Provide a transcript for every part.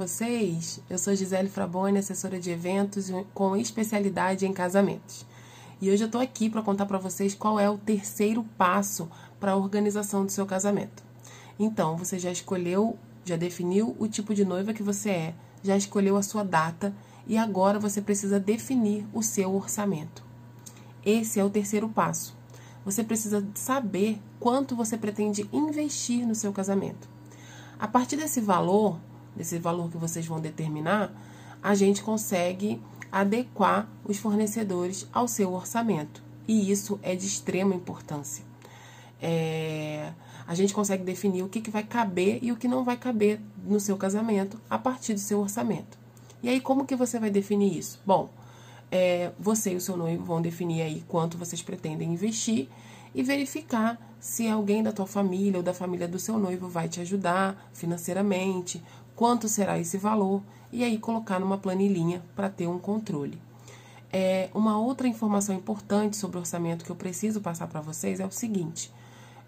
vocês? Eu sou Gisele Fraboni, assessora de eventos com especialidade em casamentos. E hoje eu estou aqui para contar para vocês qual é o terceiro passo para a organização do seu casamento. Então, você já escolheu, já definiu o tipo de noiva que você é, já escolheu a sua data e agora você precisa definir o seu orçamento. Esse é o terceiro passo. Você precisa saber quanto você pretende investir no seu casamento. A partir desse valor, desse valor que vocês vão determinar, a gente consegue adequar os fornecedores ao seu orçamento. E isso é de extrema importância. É, a gente consegue definir o que, que vai caber e o que não vai caber no seu casamento a partir do seu orçamento. E aí, como que você vai definir isso? Bom, é, você e o seu noivo vão definir aí quanto vocês pretendem investir e verificar se alguém da tua família ou da família do seu noivo vai te ajudar financeiramente, quanto será esse valor e aí colocar numa planilhinha para ter um controle. É, uma outra informação importante sobre o orçamento que eu preciso passar para vocês é o seguinte: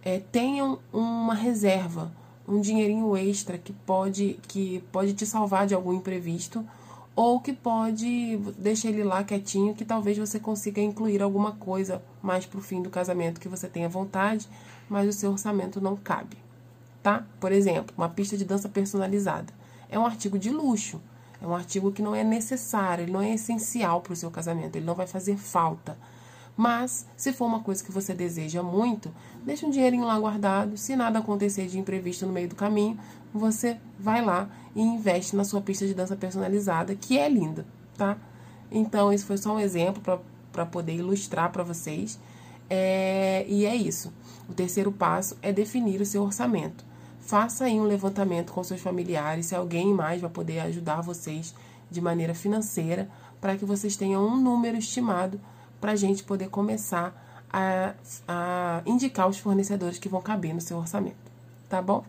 é, tenham uma reserva, um dinheirinho extra que pode, que pode te salvar de algum imprevisto ou que pode deixar ele lá quietinho, que talvez você consiga incluir alguma coisa mais para o fim do casamento que você tenha vontade, mas o seu orçamento não cabe, tá? Por exemplo, uma pista de dança personalizada. É um artigo de luxo, é um artigo que não é necessário, ele não é essencial para o seu casamento, ele não vai fazer falta. Mas, se for uma coisa que você deseja muito, deixa um dinheirinho lá guardado. Se nada acontecer de imprevisto no meio do caminho, você vai lá e investe na sua pista de dança personalizada, que é linda, tá? Então, esse foi só um exemplo para poder ilustrar para vocês. É, e é isso. O terceiro passo é definir o seu orçamento. Faça aí um levantamento com seus familiares, se alguém mais vai poder ajudar vocês de maneira financeira, para que vocês tenham um número estimado para a gente poder começar a, a indicar os fornecedores que vão caber no seu orçamento, tá bom?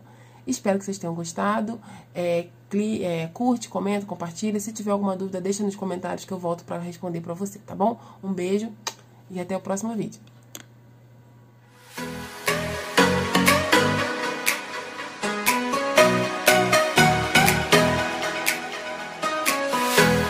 Espero que vocês tenham gostado. É, cli, é, curte, comenta, compartilha. Se tiver alguma dúvida, deixa nos comentários que eu volto para responder para você, tá bom? Um beijo e até o próximo vídeo.